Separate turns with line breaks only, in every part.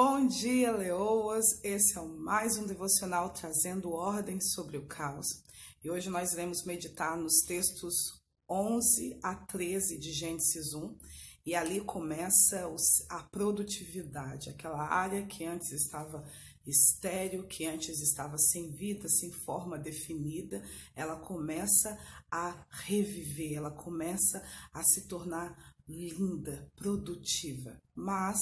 Bom dia, leoas! Esse é mais um devocional trazendo ordem sobre o caos. E hoje nós iremos meditar nos textos 11 a 13 de Gênesis 1. E ali começa a produtividade, aquela área que antes estava estéreo, que antes estava sem vida, sem forma definida, ela começa a reviver, ela começa a se tornar linda, produtiva. Mas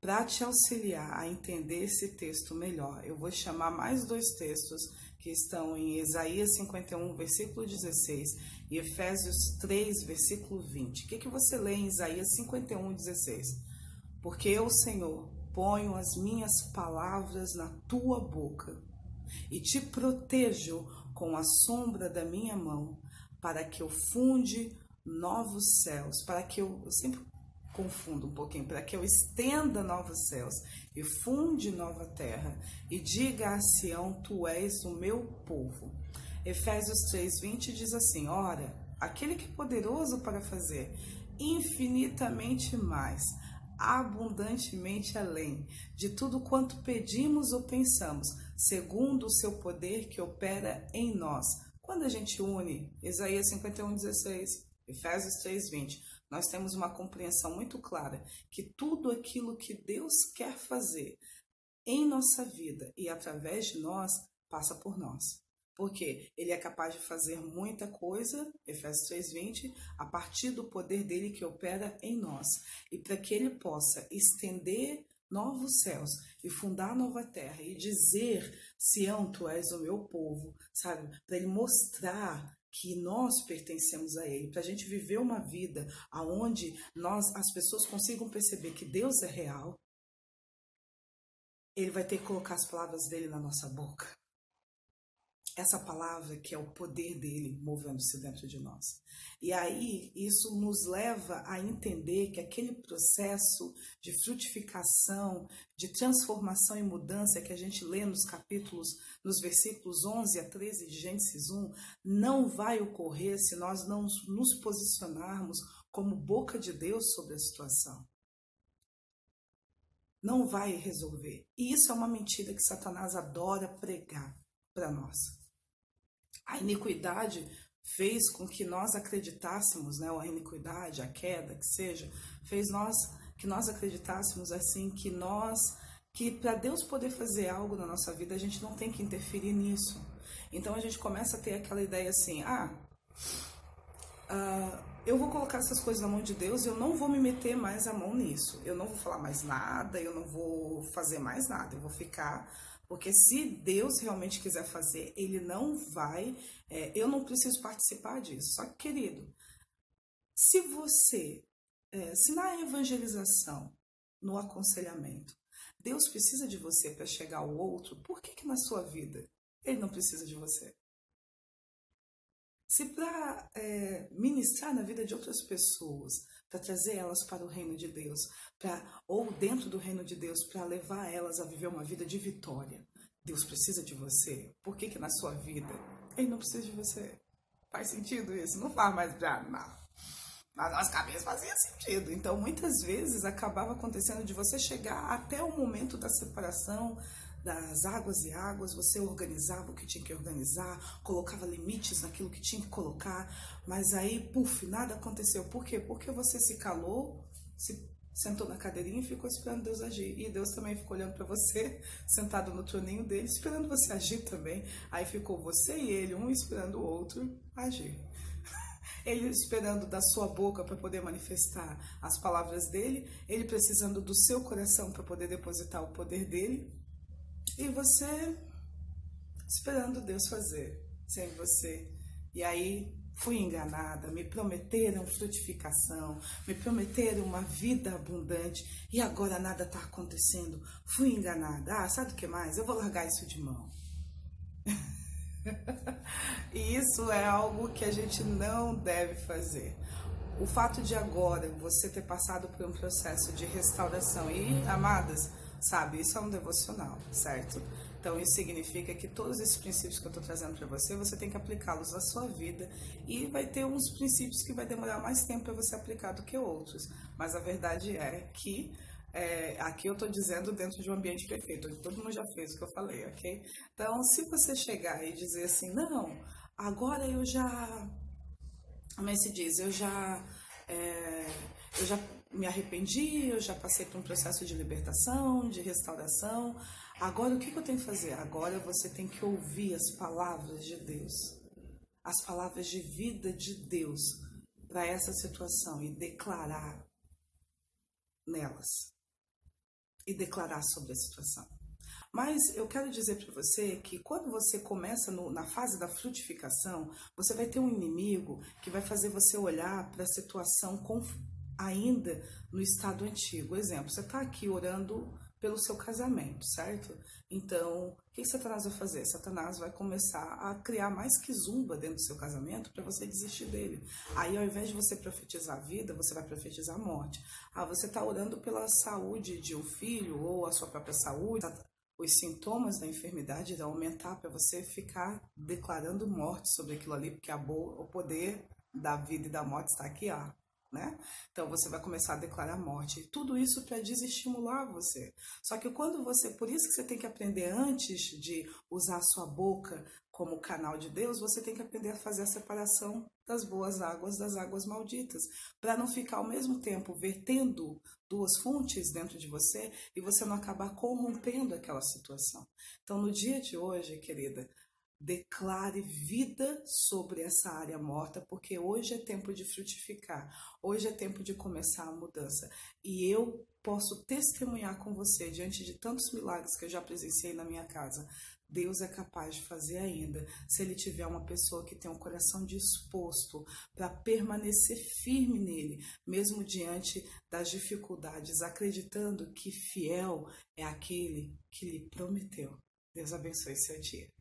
para te auxiliar a entender esse texto melhor, eu vou chamar mais dois textos que estão em Isaías 51, versículo 16 e Efésios 3, versículo 20. O que, que você lê em Isaías 51, 16? Porque eu, Senhor, ponho as minhas palavras na tua boca e te protejo com a sombra da minha mão, para que eu funde novos céus, para que eu, eu sempre confundo um pouquinho, para que eu estenda novos céus e funde nova terra e diga a Sião, tu és o meu povo. Efésios 3:20 diz assim: Ora, aquele que é poderoso para fazer infinitamente mais, abundantemente além de tudo quanto pedimos ou pensamos, segundo o seu poder que opera em nós. Quando a gente une Isaías 51:16, Efésios 3:20, nós temos uma compreensão muito clara que tudo aquilo que Deus quer fazer em nossa vida e através de nós passa por nós. Porque ele é capaz de fazer muita coisa, Efésios 3:20, a partir do poder dele que opera em nós. E para que ele possa estender novos céus e fundar nova terra e dizer, Sião, tu és o meu povo, sabe? Para ele mostrar que nós pertencemos a Ele, para a gente viver uma vida aonde nós, as pessoas consigam perceber que Deus é real, Ele vai ter que colocar as palavras dele na nossa boca essa palavra que é o poder dele movendo-se dentro de nós. E aí isso nos leva a entender que aquele processo de frutificação, de transformação e mudança que a gente lê nos capítulos, nos versículos 11 a 13 de Gênesis 1, não vai ocorrer se nós não nos posicionarmos como boca de Deus sobre a situação. Não vai resolver. E isso é uma mentira que Satanás adora pregar para nós. A iniquidade fez com que nós acreditássemos, né, a iniquidade, a queda, que seja, fez nós que nós acreditássemos assim que nós que para Deus poder fazer algo na nossa vida, a gente não tem que interferir nisso. Então a gente começa a ter aquela ideia assim, ah, uh, eu vou colocar essas coisas na mão de Deus e eu não vou me meter mais a mão nisso. Eu não vou falar mais nada, eu não vou fazer mais nada, eu vou ficar porque se Deus realmente quiser fazer, Ele não vai. É, eu não preciso participar disso. Só que, querido, se você, é, se na evangelização, no aconselhamento, Deus precisa de você para chegar ao outro, por que, que na sua vida Ele não precisa de você? Se para é, ministrar na vida de outras pessoas, para trazer elas para o reino de Deus, para ou dentro do reino de Deus, para levar elas a viver uma vida de vitória, Deus precisa de você. Por que que na sua vida Ele não precisa de você? Faz sentido isso? Não faz mais já, não. Na nossa cabeça fazia sentido. Então, muitas vezes acabava acontecendo de você chegar até o momento da separação, das águas e águas, você organizava o que tinha que organizar, colocava limites naquilo que tinha que colocar, mas aí, puf, nada aconteceu. Por quê? Porque você se calou, se sentou na cadeirinha e ficou esperando Deus agir. E Deus também ficou olhando para você, sentado no troninho dele, esperando você agir também. Aí ficou você e ele, um esperando o outro agir. Ele esperando da sua boca para poder manifestar as palavras dele, ele precisando do seu coração para poder depositar o poder dele, e você esperando Deus fazer sem você. E aí fui enganada, me prometeram frutificação, me prometeram uma vida abundante e agora nada está acontecendo. Fui enganada. Ah, sabe o que mais? Eu vou largar isso de mão. e isso é algo que a gente não deve fazer. O fato de agora você ter passado por um processo de restauração e, amadas, sabe? Isso é um devocional, certo? Então isso significa que todos esses princípios que eu estou trazendo para você, você tem que aplicá-los na sua vida e vai ter uns princípios que vai demorar mais tempo para você aplicar do que outros. Mas a verdade é que É, aqui eu estou dizendo dentro de um ambiente perfeito, todo mundo já fez o que eu falei, ok? Então, se você chegar e dizer assim, não, agora eu já, como é que se diz, eu já, é, eu já me arrependi, eu já passei por um processo de libertação, de restauração, agora o que, eu tenho que fazer? Agora você tem que ouvir as palavras de Deus, as palavras de vida de Deus para essa situação e declarar nelas e declarar sobre a situação. Mas eu quero dizer para você que quando você começa no, na fase da frutificação, você vai ter um inimigo que vai fazer você olhar para a situação com, ainda no estado antigo. Exemplo, você está aqui orando pelo seu casamento, certo? Então, o que Satanás vai fazer? Satanás vai começar a criar mais que zumba dentro do seu casamento para você desistir dele. Aí, ao invés de você profetizar a vida, você vai profetizar a morte. Ah, você está orando pela saúde de um filho ou a sua própria saúde. Os sintomas da enfermidade irão aumentar para você ficar declarando morte sobre aquilo ali, porque a boa, o poder da vida e da morte está aqui, ó, né? Então você vai começar a declarar morte. Tudo isso para desestimular você. Só que quando você, por isso que você tem que aprender antes de usar a sua boca como canal de Deus, você tem que aprender a fazer a separação das boas águas das águas malditas, para não ficar ao mesmo tempo vertendo duas fontes dentro de você e você não acabar corrompendo aquela situação. Então, no dia de hoje, querida, Declare vida sobre essa área morta, porque hoje é tempo de frutificar, hoje é tempo de começar a mudança. E eu posso testemunhar com você, diante de tantos milagres que eu já presenciei na minha casa, Deus é capaz de fazer ainda, se Ele tiver uma pessoa que tem um coração disposto para permanecer firme nele, mesmo diante das dificuldades, acreditando que fiel é aquele que lhe prometeu. Deus abençoe seu dia.